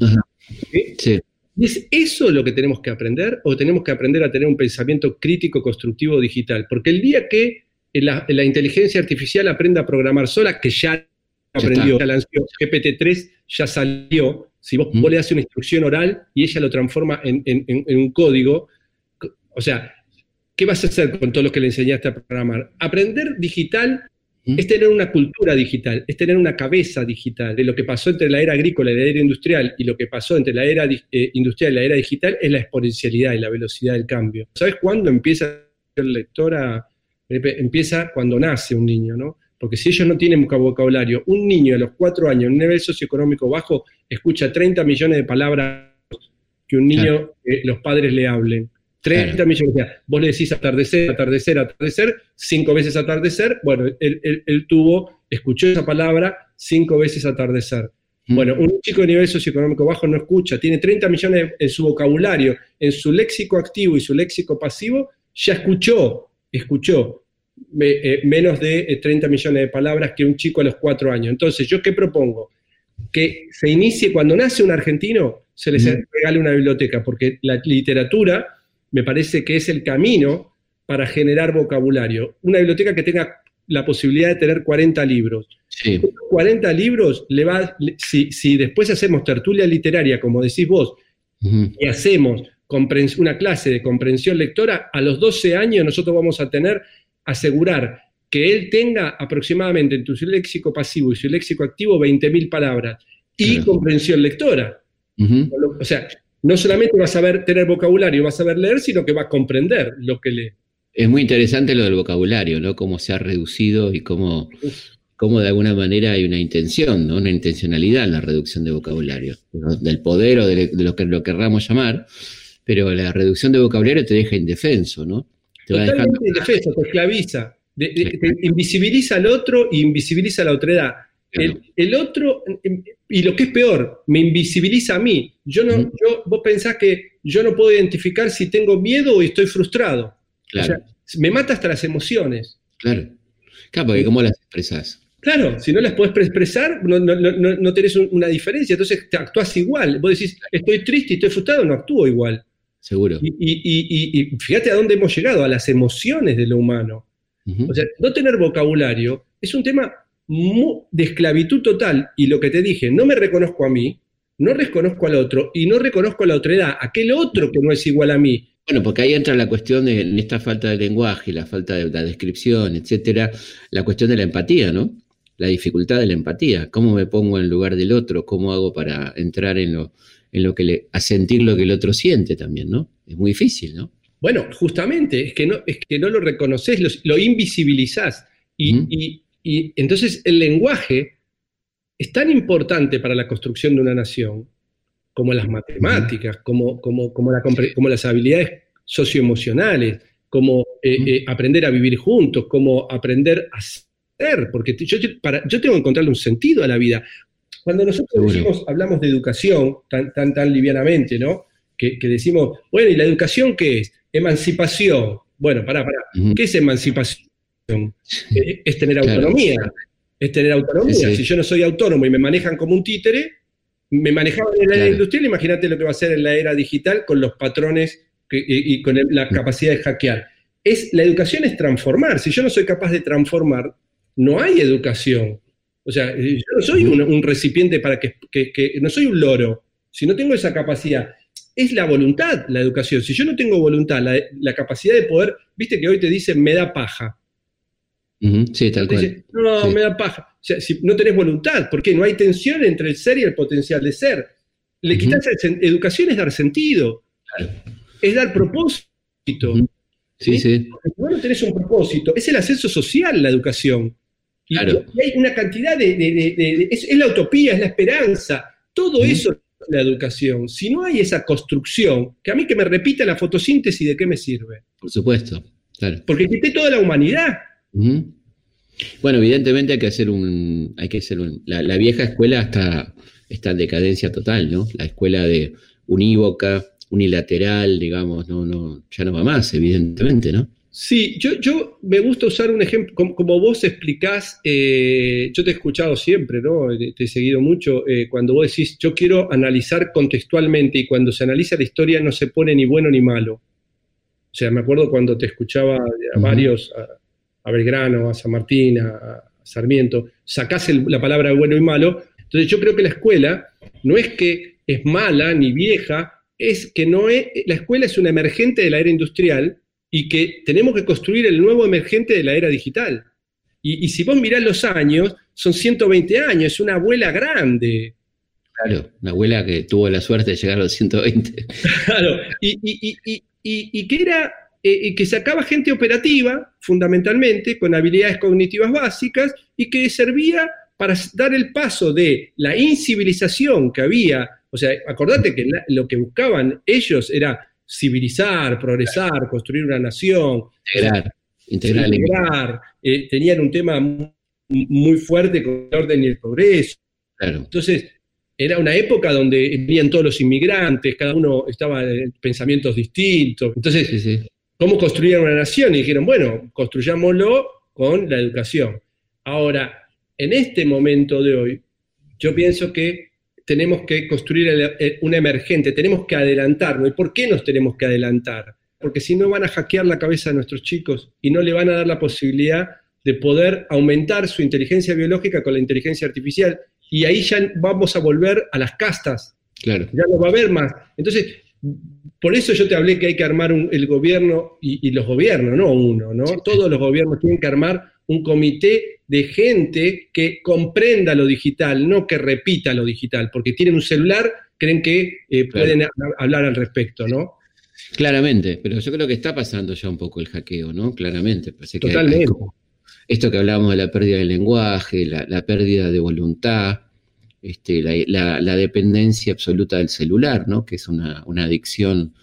Ajá. ¿Sí? Sí, ¿Y es eso lo que tenemos que aprender o tenemos que aprender a tener un pensamiento crítico, constructivo, digital? Porque el día que la, la inteligencia artificial aprenda a programar sola, que ya aprendió, ya lanzó GPT-3, ya salió, si vos, Mm. vos le das una instrucción oral y ella lo transforma en, en- un código, o sea, ¿qué vas a hacer con todo lo que le enseñaste a programar? Aprender digital. Es tener una cultura digital, es tener una cabeza digital. De lo que pasó entre la era agrícola y la era industrial y lo que pasó entre la era eh, industrial y la era digital es la exponencialidad y la velocidad del cambio. ¿Sabes cuándo empieza el lector a... Empieza cuando nace un niño, ¿no? Porque si ellos no tienen vocabulario, un niño a los cuatro años en un nivel socioeconómico bajo escucha 30 millones de palabras que un niño, eh, los padres le hablen. 30 Claro. millones. O sea, vos le decís atardecer, atardecer, atardecer, cinco veces atardecer. Bueno, él, él- él tuvo, escuchó esa palabra cinco veces atardecer. ¿Mm? Bueno, un chico de nivel socioeconómico bajo no escucha, tiene 30 millones en su vocabulario, en su léxico activo y su léxico pasivo, ya escuchó, escuchó me- eh, menos de eh, 30 millones de palabras que un chico a los cuatro años. Entonces, ¿yo qué propongo? Que se inicie, cuando nace un argentino, se les Ujú. regale una biblioteca, porque la literatura me parece que es el camino para generar vocabulario. Una biblioteca que tenga la posibilidad de tener 40 libros. Sí, 40 libros, le va, si, si después hacemos tertulia literaria, como decís vos, y hacemos una clase de comprensión lectora, a los 12 años nosotros vamos a tener, asegurar que él tenga aproximadamente entre su léxico pasivo y su léxico activo 20.000 palabras y Claro. comprensión lectora. O sea, no solamente va a saber tener vocabulario, va a saber leer, sino que va a comprender lo que lee. Es muy interesante lo del vocabulario, ¿no? Cómo se ha reducido y cómo, cómo de alguna manera hay una intención, ¿no? Una intencionalidad en la reducción de vocabulario, del poder o de, lo que lo querramos llamar, pero la reducción de vocabulario te deja indefenso, ¿no? Te va dejando... indefenso, te esclaviza, te invisibiliza al otro y invisibiliza a la otra El, otro, y lo que es peor, me invisibiliza a mí. Yo no, yo, vos pensás que yo no puedo identificar si tengo miedo o estoy frustrado. Claro. me mata hasta las emociones. Claro. Claro, porque ¿cómo las expresás? Claro, si no las podés expresar, no, no, no, no tenés una diferencia. Entonces te actúas igual. Vos decís, estoy triste y estoy frustrado, no actúo igual. Seguro. Y, y, y, fíjate a dónde hemos llegado, a las emociones de lo humano. O sea, no tener vocabulario es un tema de esclavitud total. Y lo que te dije, no me reconozco a mí, no reconozco al otro y no reconozco a la otra edad, aquel otro que no es igual a mí. Bueno, porque ahí entra la cuestión de en esta falta de lenguaje, la falta de la descripción, etcétera, la cuestión de la empatía, ¿no? La dificultad de la empatía. ¿Cómo me pongo en lugar del otro? ¿Cómo hago para entrar en lo, en lo que le, a sentir lo que el otro siente también, ¿no? Es muy difícil, ¿no? Bueno, justamente, es que no, es que no lo reconoces, lo, lo invisibilizás. Y, y entonces el lenguaje es tan importante para la construcción de una nación como las matemáticas, como, como, como, como las habilidades socioemocionales, como eh, eh, aprender a vivir juntos, como aprender a ser, porque yo, para, yo tengo que encontrarle un sentido a la vida. Cuando nosotros decimos, hablamos de educación tan, tan, tan livianamente, ¿no? Que, decimos, bueno, ¿y la educación qué es? Emancipación. Bueno, pará, pará. ¿Qué es emancipación? Eh, es tener autonomía. Es tener autonomía. Si yo no soy autónomo y me manejan como un títere, me manejaban en la era industrial, imagínate lo que va a ser en la era digital con los patrones y, con la capacidad de hackear. Es, la educación es transformar. Si yo no soy capaz de transformar, no hay educación. O sea, yo no soy un, recipiente para que, no soy un loro. Si no tengo esa capacidad, es la voluntad la educación. Si yo no tengo voluntad, la, la capacidad de poder, viste que hoy te dicen me da paja. Sí, tal cual. no, me da paja. O sea, si no tenés voluntad, ¿por qué? No hay tensión entre el ser y el potencial de ser. Le quitas educación es dar sentido, es dar propósito. Sí, sí. Si vos no tenés un propósito, es el ascenso social la educación. Y hay una cantidad de. es, la utopía, es la esperanza. Todo eso es la educación. Si no hay esa construcción, que a mí que me repita la fotosíntesis, ¿de qué me sirve? Por supuesto, claro. Porque quité toda la humanidad. Bueno, evidentemente hay que hacer un, hay que hacer la, vieja escuela está, está en decadencia total, ¿no? La escuela de unívoca, unilateral, digamos, no, no, ya no va más, evidentemente, ¿no? Sí, yo, yo me gusta usar un ejemplo, como, vos explicás, eh, yo te he escuchado siempre, ¿no? Te he seguido mucho, eh, cuando vos decís, yo quiero analizar contextualmente y cuando se analiza la historia no se pone ni bueno ni malo. O sea, me acuerdo cuando te escuchaba a varios, a Belgrano, a San Martín, a, Sarmiento, sacás la palabra bueno y malo. Entonces yo creo que la escuela no es que es mala ni vieja, es que no es, la escuela es una emergente de la era industrial y que tenemos que construir el nuevo emergente de la era digital. Y, si vos mirás los años, son 120 años, es una abuela grande. Claro, una abuela que tuvo la suerte de llegar a los 120. Claro, y, y, y que era eh, que sacaba gente operativa, fundamentalmente, con habilidades cognitivas básicas, y que servía para dar el paso de la incivilización que había. O sea, acordate que lo que buscaban ellos era civilizar, progresar, construir una nación. Integrar. Integrar. integrar eh, tenían un tema muy fuerte con el orden y el progreso. Entonces, era una época donde venían todos los inmigrantes, cada uno estaba en pensamientos distintos. Entonces, sí, sí cómo construir una nación y dijeron, bueno, construyámoslo con la educación. Ahora, en este momento de hoy, yo pienso que tenemos que construir un emergente, tenemos que adelantarnos. ¿Y por qué nos tenemos que adelantar? Porque si no van a hackear la cabeza de nuestros chicos y no le van a dar la posibilidad de poder aumentar su inteligencia biológica con la inteligencia artificial. Y ahí ya vamos a volver a las castas. Claro. Ya no va a haber más. Entonces, por eso yo te hablé que hay que armar el gobierno y, los gobiernos, no uno, ¿no? Todos los gobiernos tienen que armar un comité de gente que comprenda lo digital, no que repita lo digital, porque tienen un celular, creen que eh, pueden hablar al respecto, ¿no? Claramente, pero yo creo que está pasando ya un poco el hackeo, ¿no? Claramente. Parece que hay- hay Totalmente. como esto que hablábamos de la pérdida del lenguaje, la, la pérdida de voluntad, este, la, la- la dependencia absoluta del celular, ¿no? Que es una, una adicción.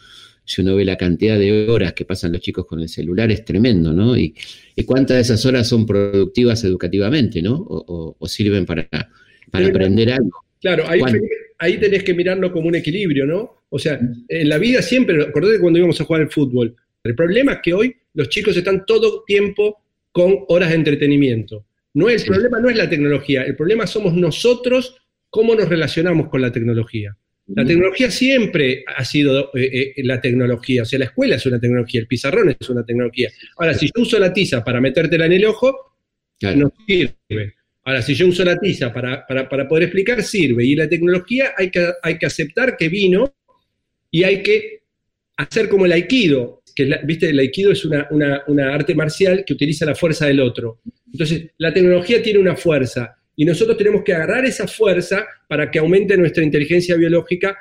Si uno ve la cantidad de horas que pasan los chicos con el celular, es tremendo, ¿no? Y, y cuántas de esas horas son productivas educativamente, ¿no? O, o- o sirven para, para Pero- aprender algo. Claro, ahí, ahí tenés que mirarlo como un equilibrio, ¿no? O sea, en la vida siempre, acordate cuando íbamos a jugar al fútbol, el problema es que hoy los chicos están todo tiempo con horas de entretenimiento. No, el Sí. problema no es la tecnología, el problema somos nosotros cómo nos relacionamos con la tecnología. La tecnología siempre ha sido eh, eh, la tecnología, o sea, la escuela es una tecnología, el pizarrón es una tecnología. Ahora, si yo uso la tiza para metértela en el ojo, Claro. no sirve. Ahora, si yo uso la tiza para, para- para poder explicar, sirve. Y la tecnología hay que, hay que aceptar que vino y hay que hacer como el aikido, que la- viste, el aikido es una, una- una arte marcial que utiliza la fuerza del otro. Entonces, la tecnología tiene una fuerza y nosotros tenemos que agarrar esa fuerza para que aumente nuestra inteligencia biológica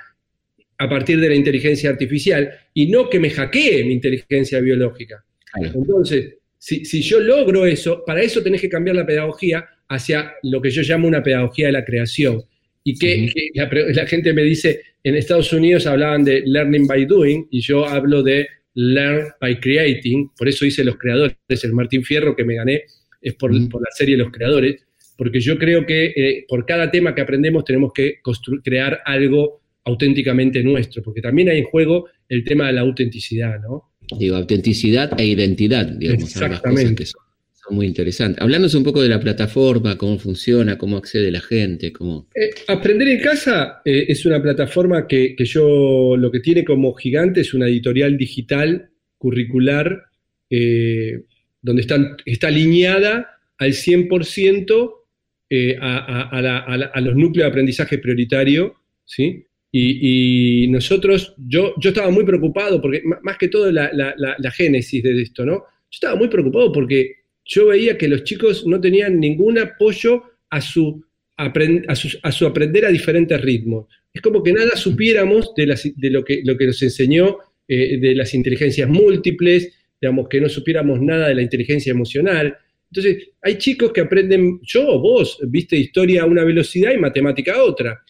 a partir de la inteligencia artificial y no que me hackee mi inteligencia biológica. Claro. Entonces, si, si yo logro eso, para eso tenés que cambiar la pedagogía hacia lo que yo llamo una pedagogía de la creación. Y que, la, gente me dice, en Estados Unidos hablaban de learning by doing y yo hablo de learn by creating, por eso hice los creadores, el Martín Fierro que me gané es por, Ujú. por la serie Los Creadores, porque yo creo que eh, por cada tema que aprendemos tenemos que crear algo auténticamente nuestro, porque también hay en juego el tema de la autenticidad, ¿no? Digo, autenticidad e identidad, digamos, Exactamente. son, son muy interesantes. Hablándonos un poco de la plataforma, cómo funciona, cómo accede la gente, cómo... Eh, Aprender en casa eh, es una plataforma que, que yo lo que tiene como gigante es una editorial digital curricular eh, donde están- está alineada al 100% eh, a, los núcleos de aprendizaje prioritario, ¿sí? Y, nosotros, yo, yo estaba muy preocupado, porque más que todo la, génesis de esto, ¿no? Yo estaba muy preocupado porque yo veía que los chicos no tenían ningún apoyo a su, apren- a su, aprender a diferentes ritmos. Es como que nada supiéramos de lo, que, lo que nos enseñó eh, de las inteligencias múltiples, digamos, que no supiéramos nada de la inteligencia emocional. Entonces, hay chicos que aprenden, yo, vos, viste historia a una velocidad y matemática a otra.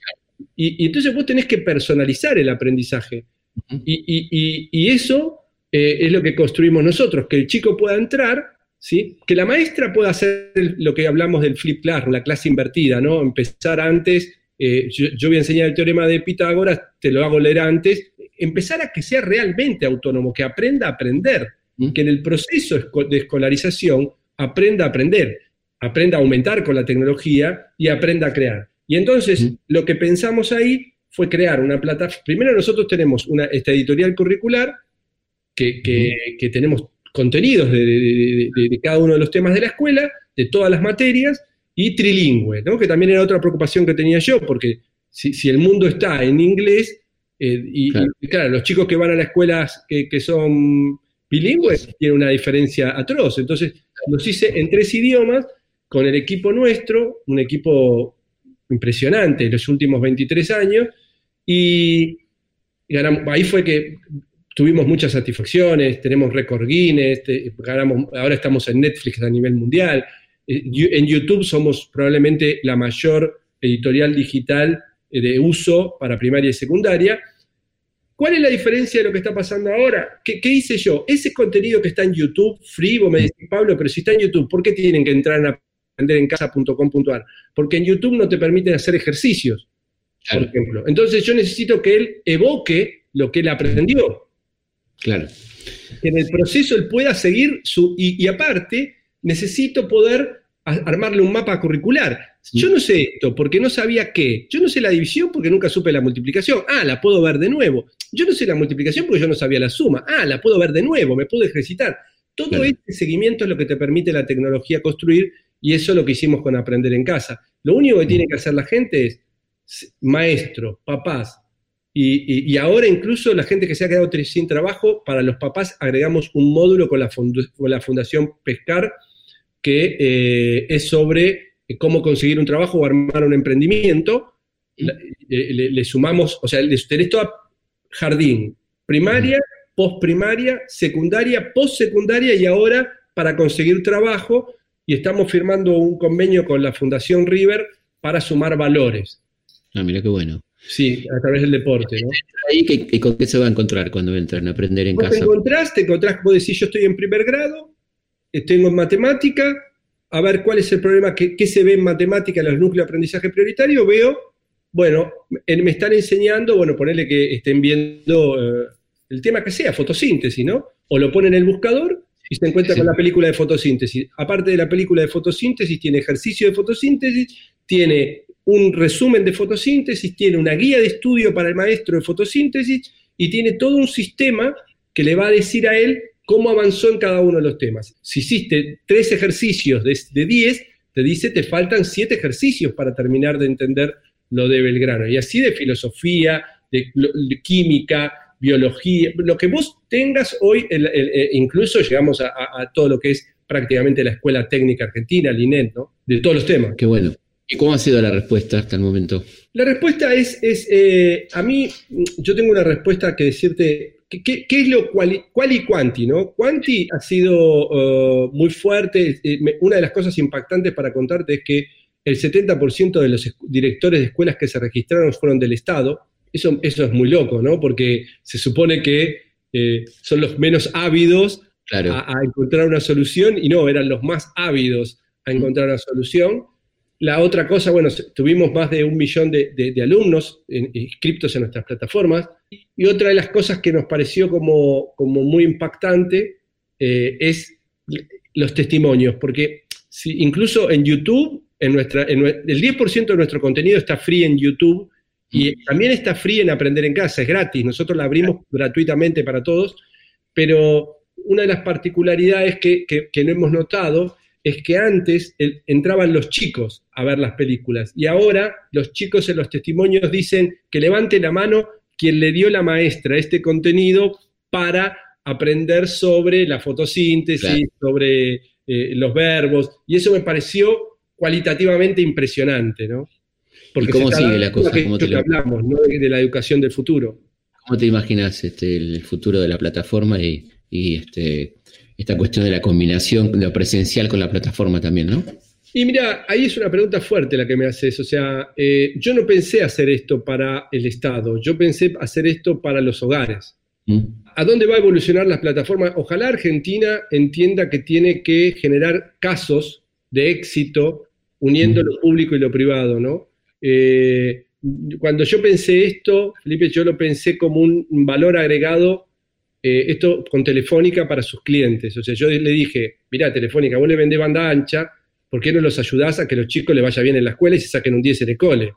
Y, y entonces vos tenés que personalizar el aprendizaje. Y, y- y- eso eh, es lo que construimos nosotros, que el chico pueda entrar, ¿sí? que la maestra pueda hacer lo que hablamos del flip classroom, la clase invertida, ¿no? Empezar antes, eh, yo, yo voy a enseñar el teorema de Pitágoras, te lo hago leer antes, empezar a que sea realmente autónomo, que aprenda a aprender, que en el proceso de escolarización aprenda a aprender, aprenda a aumentar con la tecnología y aprenda a crear. Y entonces lo que pensamos ahí fue crear una plataforma. Primero nosotros tenemos una, esta editorial curricular que, que- que tenemos contenidos de, de- de- de cada uno de los temas de la escuela, de todas las materias, y trilingüe, ¿no? que también era otra preocupación que tenía yo, porque si, si el mundo está en inglés, eh, y, Claro. y, claro, los chicos que van a las escuelas que, que son bilingües tienen una diferencia atroz. Entonces, los hice en tres idiomas con el equipo nuestro, un equipo impresionante en los últimos 23 años, y ahí fue que tuvimos muchas satisfacciones, tenemos récord Guinness, ganamos, ahora estamos en Netflix a nivel mundial, eh, en YouTube somos probablemente la mayor editorial digital eh, de uso para primaria y secundaria. ¿Cuál es la diferencia de lo que está pasando ahora? ¿Qué, qué hice yo? Ese contenido que está en YouTube, free, vos me decís, Pablo, pero si está en YouTube, ¿por qué tienen que entrar en aprenderencasa.com.ar? Porque en YouTube no te permiten hacer ejercicios, por ejemplo. Entonces yo necesito que él evoque lo que él aprendió, claro. que en el proceso él pueda seguir su... Y, y aparte, necesito poder a- armarle un mapa curricular. Yo no sé esto porque no sabía qué. Yo no sé la división porque nunca supe la multiplicación. Ah, la puedo ver de nuevo. Yo no sé la multiplicación porque yo no sabía la suma. Ah, la puedo ver de nuevo, me puedo ejercitar. Todo Claro. este seguimiento es lo que te permite la tecnología construir y eso es lo que hicimos con Aprender en Casa. Lo único que tiene que hacer la gente es maestros, papás, y, y- y ahora incluso la gente que se ha quedado sin trabajo, para los papás agregamos un módulo con la, con la Fundación Pescar que eh, es sobre cómo conseguir un trabajo o armar un emprendimiento. Eh, le, le sumamos, o sea, tenés todo jardín, primaria posprimaria, secundaria, postsecundaria y ahora para conseguir trabajo. Y estamos firmando un convenio con la Fundación River para sumar valores. Ah, mira qué bueno. Sí, a través del deporte, ¿no? Ahí, ¿qué- ¿Y con qué se va a encontrar cuando entran a aprender en Vos te casa? encontrás, te encontrás, vos decís, yo estoy en primer grado, eh, tengo en matemática, a ver cuál es el problema, qué, qué se ve en matemática en los núcleos de aprendizaje prioritario, veo, bueno, me están enseñando, bueno, ponerle que estén viendo eh, el tema que sea, fotosíntesis, ¿no? O lo ponen en el buscador y se encuentra Sí. con la película de fotosíntesis. Aparte de la película de fotosíntesis, tiene ejercicio de fotosíntesis, tiene un resumen de fotosíntesis, tiene una guía de estudio para el maestro de fotosíntesis y tiene todo un sistema que le va a decir a él cómo avanzó en cada uno de los temas. Si hiciste tres ejercicios de, de 10, te dice te faltan siete ejercicios para terminar de entender lo de Belgrano. Y así de filosofía, de, química, biología, lo que vos tengas hoy, el- el- eh, incluso llegamos a, a- a todo lo que es prácticamente la Escuela Técnica Argentina, el INET, ¿no? De todos los temas. Qué bueno. ¿Y cómo ha sido la respuesta hasta el momento? La respuesta es, es eh, a mí, yo tengo una respuesta que decirte, ¿qué, es lo quali, quali quanti? ¿no? Quanti ha sido eh, muy fuerte, eh, me- una de las cosas impactantes para contarte es que el 70% de los directores de escuelas que se registraron fueron del Estado. Eso, eso es muy loco, ¿no? Porque se supone que eh, son los menos ávidos Claro. a, a encontrar una solución y no, eran los más ávidos a encontrar una solución. La otra cosa, bueno, tuvimos más de un millón de, de- de alumnos inscriptos en nuestras plataformas. Y otra de las cosas que nos pareció como, como muy impactante eh, es los testimonios, porque si, incluso en YouTube, en nuestra, en el 10% de nuestro contenido está free en YouTube y también está free en Aprender en Casa, es gratis, nosotros la abrimos gratuitamente para todos, pero una de las particularidades que, que- que no hemos notado es que antes el- entraban los chicos a ver las películas y ahora los chicos en los testimonios dicen que levante la mano quien le dio la maestra este contenido para aprender sobre la fotosíntesis, Claro. sobre eh, los verbos, y eso me pareció cualitativamente impresionante, ¿no? ¿Y cómo sigue la cosa? aquello ¿Cómo te que lo- hablamos, ¿no? de, de la educación del futuro. ¿Cómo te imaginas este, el futuro de la plataforma y, y, este, esta cuestión de la combinación de lo presencial con la plataforma también, no? Y mira, ahí es una pregunta fuerte la que me haces. O sea, eh, yo no pensé hacer esto para el Estado, yo pensé hacer esto para los hogares. ¿Mm? ¿A dónde va a evolucionar las plataformas? Ojalá Argentina entienda que tiene que generar casos de éxito uniendo lo público y lo privado, ¿no? Eh, cuando yo pensé esto, Felipe, yo lo pensé como un valor agregado, eh, esto con Telefónica para sus clientes. O sea, yo le dije, mirá, Telefónica, vos le vendés banda ancha, ¿por qué no los ayudás a que los chicos les vaya bien en la escuela y se saquen un 10 en el cole?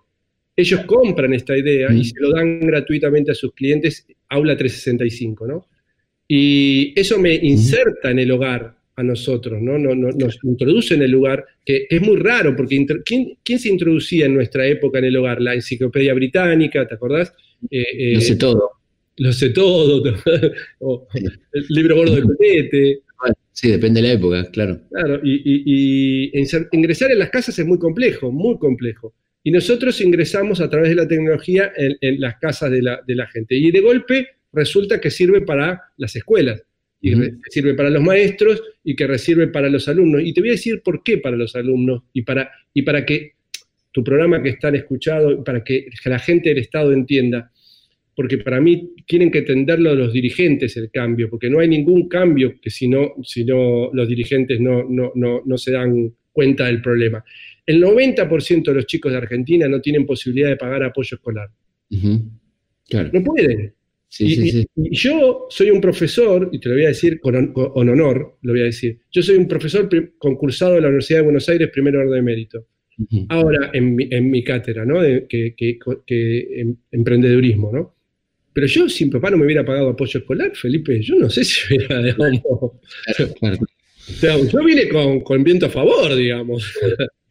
Ellos compran esta idea y Mm. se lo dan gratuitamente a sus clientes, Aula 365, ¿no? Y eso me inserta en el hogar a nosotros, ¿no? No- no- nos introduce en el lugar, que, es muy raro, porque ¿quién, quién se introducía en nuestra época en el hogar? La enciclopedia británica, ¿te acordás? Eh, eh, No sé todo. Lo sé todo, o el libro gordo del petete, Bueno, sí, depende de la época, claro. Claro, y, y- ingresar en las casas es muy complejo, muy complejo. Y nosotros ingresamos a través de la tecnología en, en las casas de la, de la gente. Y de golpe resulta que sirve para las escuelas, y sirve para los maestros y que sirve para los alumnos. Y te voy a decir por qué para los alumnos y para, y para que tu programa que están escuchado, para que la gente del Estado entienda. Porque para mí tienen que entenderlo los dirigentes el cambio, porque no hay ningún cambio que si no, si no los dirigentes no, no, no, no se dan cuenta del problema. El 90% de los chicos de Argentina no tienen posibilidad de pagar apoyo escolar. Claro. No pueden. Sí, y, sí, sí. y- y yo soy un profesor, y te lo voy a decir con, hon- con honor, lo voy a decir. Yo soy un profesor concursado de la Universidad de Buenos Aires, primer orden de mérito. Ahora en mi, en mi cátedra, ¿no? De- que, que- que- em- emprendedurismo, ¿no? Pero yo, si mi papá no me hubiera pagado apoyo escolar, Felipe, yo no sé si hubiera, digamos, o Claro, sea, yo vine con, con viento a favor, digamos.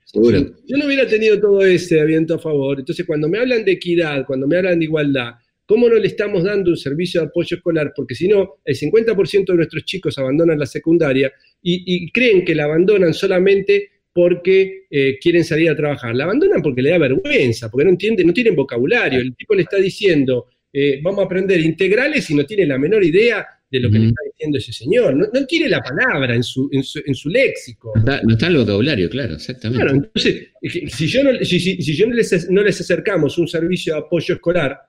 seguro. Yo no hubiera tenido todo ese viento a favor. Entonces, cuando me hablan de equidad, cuando me hablan de igualdad, ¿cómo no le estamos dando un servicio de apoyo escolar? Porque si no, el 50% de nuestros chicos abandonan la secundaria y, y creen que la abandonan solamente porque eh, quieren salir a trabajar. La abandonan porque le da vergüenza, porque no entienden, no tienen vocabulario. El tipo le está diciendo, eh, vamos a aprender integrales y no tiene la menor idea de lo que le está diciendo ese señor. No, quiere la palabra en su, en su, léxico. No está, en el vocabulario, claro, exactamente. Claro, entonces, si, yo no, si, yo no, les, no les acercamos un servicio de apoyo escolar,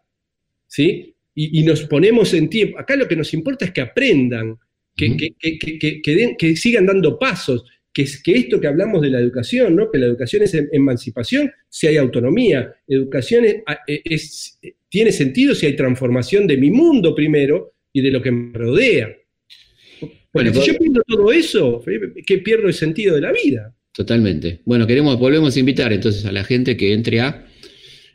¿sí? Y, nos ponemos en tiempo. Acá lo que nos importa es que aprendan, que, que, que sigan dando pasos que, que esto que hablamos de la educación, ¿no? que la educación es em, emancipación si hay autonomía, educación es, tiene sentido si hay transformación de mi mundo primero y de lo que me rodea. Bueno, si yo pierdo todo eso, ¿qué pierdo el sentido de la vida? Totalmente. Bueno, queremos, volvemos a invitar entonces a la gente que entre a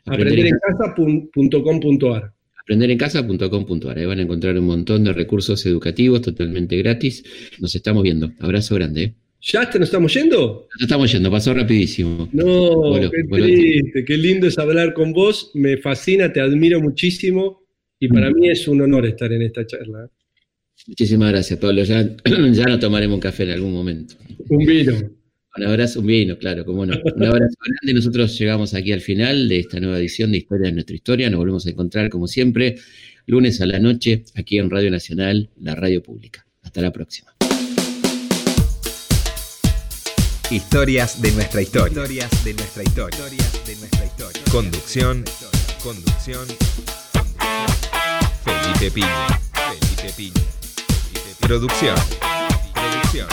aprenderencasa.com.ar. Aprenderencasa.com.ar. Ahí van a encontrar un montón de recursos educativos totalmente gratis. Nos estamos viendo. Abrazo grande. ¿eh? ¿Ya te nos estamos yendo? Nos estamos yendo, pasó rapidísimo. No, qué triste, qué lindo es hablar con vos, me fascina, te admiro muchísimo y para mm. mí es un honor estar en esta charla. Muchísimas gracias, Pablo. Ya, ya nos tomaremos un café en algún momento. Un vino. Un abrazo, un vino, claro, como no. Un abrazo grande. Nosotros llegamos aquí al final de esta nueva edición de Historia de nuestra historia. Nos volvemos a encontrar, como siempre, lunes a la noche, aquí en Radio Nacional, la radio pública. Hasta la próxima. Historias de nuestra historia. Historias de nuestra historia. Historias de nuestra historia. Conducción. Conducción. Felipe Piña. Felipe Piña. Producción. Producción.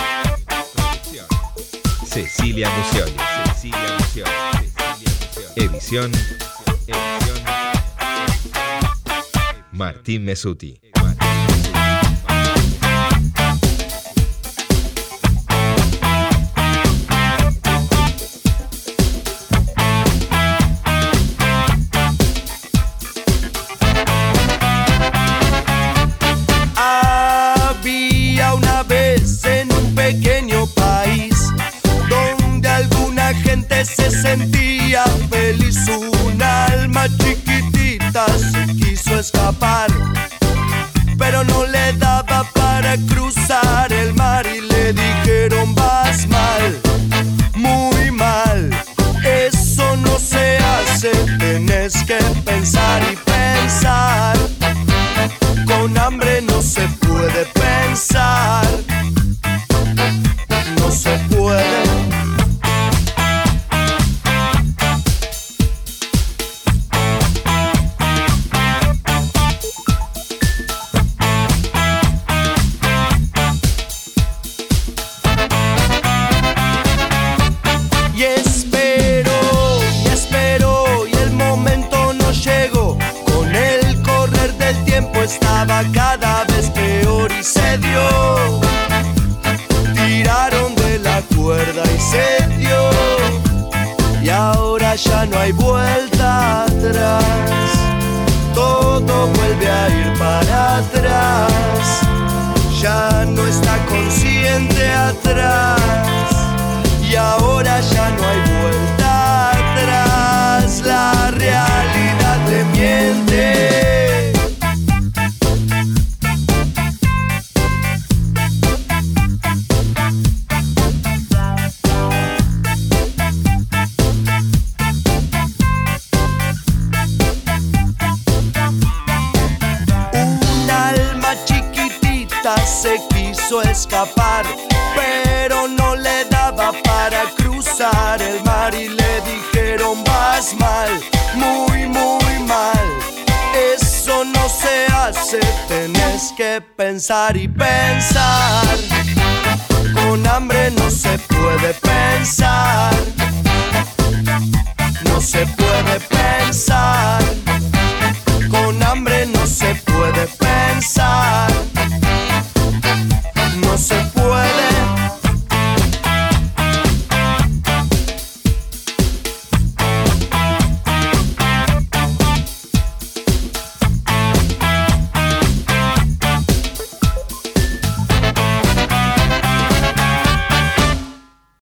Cecilia Mucioli. Cecilia Mucioli. Edición. Edición. Martín Mesuti. Escapar, pero no le daba para cruzar el mar y le dijeron vas mal, muy mal, eso no se hace, tienes que pensar y pensar y pensar.